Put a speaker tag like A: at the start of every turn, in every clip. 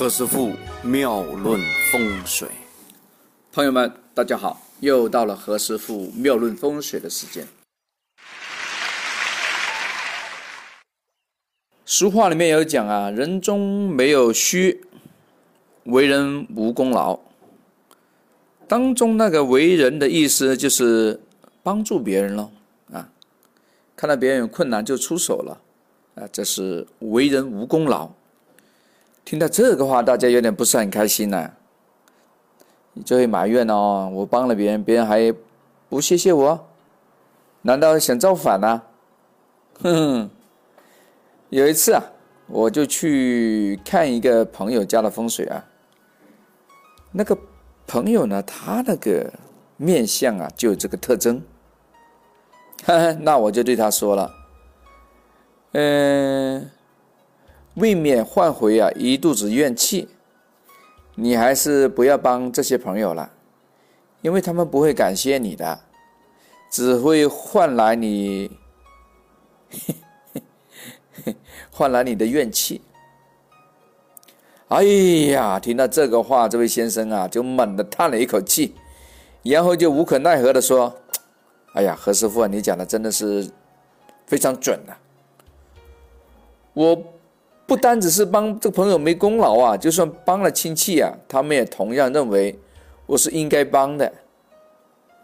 A: 何师傅妙论风水，
B: 朋友们，大家好，又到了何师傅妙论风水的时间。俗话里面有讲啊，人中没有虚，为人无功劳。当中那个为人的意思就是帮助别人喽啊，看到别人有困难就出手了啊，这是为人无功劳。听到这个话，大家有点不是很开心呢，你就会埋怨哦，我帮了别人，别人还不谢谢我，难道想造反呢？哼哼，有一次啊，我就去看一个朋友家的风水啊，那个朋友呢，他那个面相啊，就有这个特征，那我就对他说了，嗯。未免换回啊一肚子怨气，你还是不要帮这些朋友了，因为他们不会感谢你的，只会换来你，换来你的怨气。哎呀，听到这个话，这位先生啊，就猛地叹了一口气，然后就无可奈何的说：“哎呀，何师傅啊，你讲的真的是非常准啊，我。”不单只是帮这个朋友没功劳啊，就算帮了亲戚啊，他们也同样认为我是应该帮的。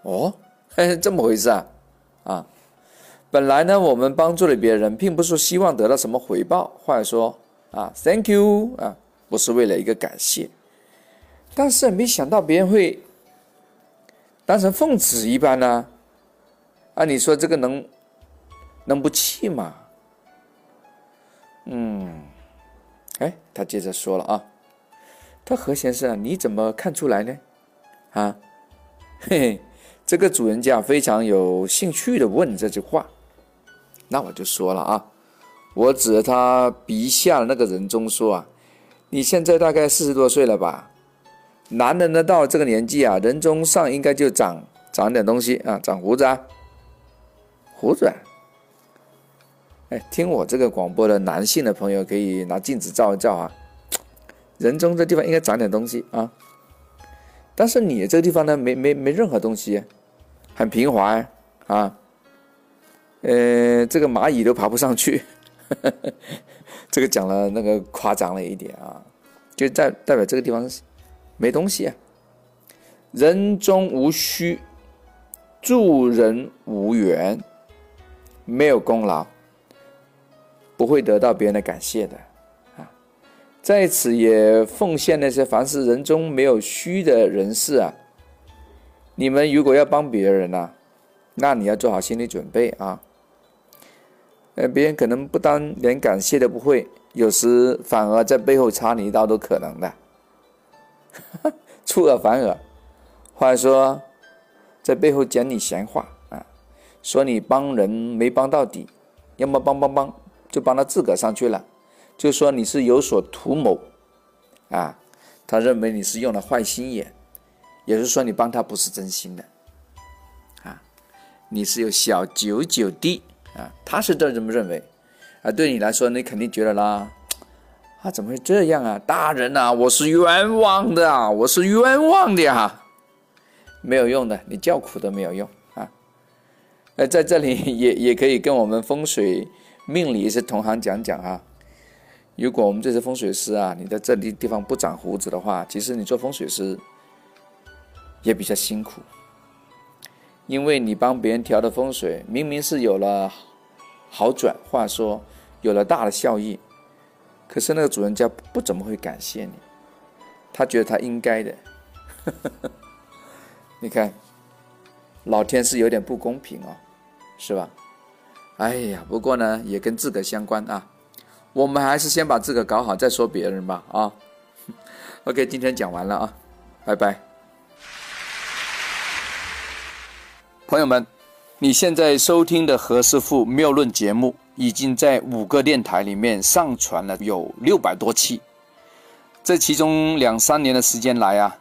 B: 哦，这么回事啊？啊，本来呢，我们帮助了别人，并不是希望得到什么回报，或者说啊，thank you 啊，不是为了一个感谢。但是没想到别人会当成奉旨一般呢。啊，你说这个能能不气吗？嗯。哎，他接着说了啊，他何先生，你怎么看出来呢？啊，嘿嘿，这个主人家非常有兴趣的问这句话，那我就说了啊，我指着他鼻下那个人中说啊，你现在大概四十多岁了吧？男人呢到这个年纪啊，人中上应该就长长点东西啊，长胡子啊，胡子。哎，听我这个广播的男性的朋友可以拿镜子照一照啊，人中这地方应该长点东西啊，但是你这个地方呢，没没没任何东西，很平滑啊，呃，这个蚂蚁都爬不上去，这个讲了那个夸张了一点啊，就代代表这个地方没东西啊，人中无虚，助人无缘，没有功劳。不会得到别人的感谢的，啊，在此也奉献那些凡是人中没有虚的人士啊，你们如果要帮别人呢，那你要做好心理准备啊，呃，别人可能不单连感谢都不会，有时反而在背后插你一刀都可能的，出尔反尔，或者说在背后讲你闲话啊，说你帮人没帮到底，要么帮帮帮。就帮他自个上去了，就说你是有所图谋，啊，他认为你是用了坏心眼，也是说你帮他不是真心的，啊，你是有小九九的。啊，他是这么认为，啊，对你来说你肯定觉得啦，啊，怎么会这样啊？大人呐，我是冤枉的啊，我是冤枉的哈，没有用的，你叫苦都没有用啊，呃，在这里也也可以跟我们风水。命理是同行讲讲啊，如果我们这些风水师啊，你在这里地方不长胡子的话，其实你做风水师也比较辛苦，因为你帮别人调的风水，明明是有了好转，话说有了大的效益，可是那个主人家不怎么会感谢你，他觉得他应该的，你看，老天是有点不公平哦，是吧？哎呀，不过呢，也跟自个相关啊。我们还是先把自个搞好，再说别人吧啊。OK，今天讲完了啊，拜拜。朋友们，你现在收听的何师傅妙论节目，已经在五个电台里面上传了有六百多期。这其中两三年的时间来啊，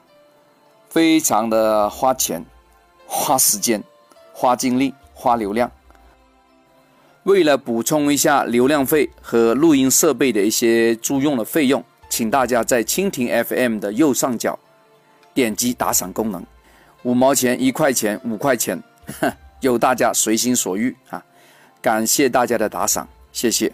B: 非常的花钱、花时间、花精力、花流量。为了补充一下流量费和录音设备的一些租用的费用，
A: 请大家在蜻蜓 FM 的右上角点击打赏功能，五毛钱、一块钱、五块钱，由大家随心所欲啊！感谢大家的打赏，谢谢。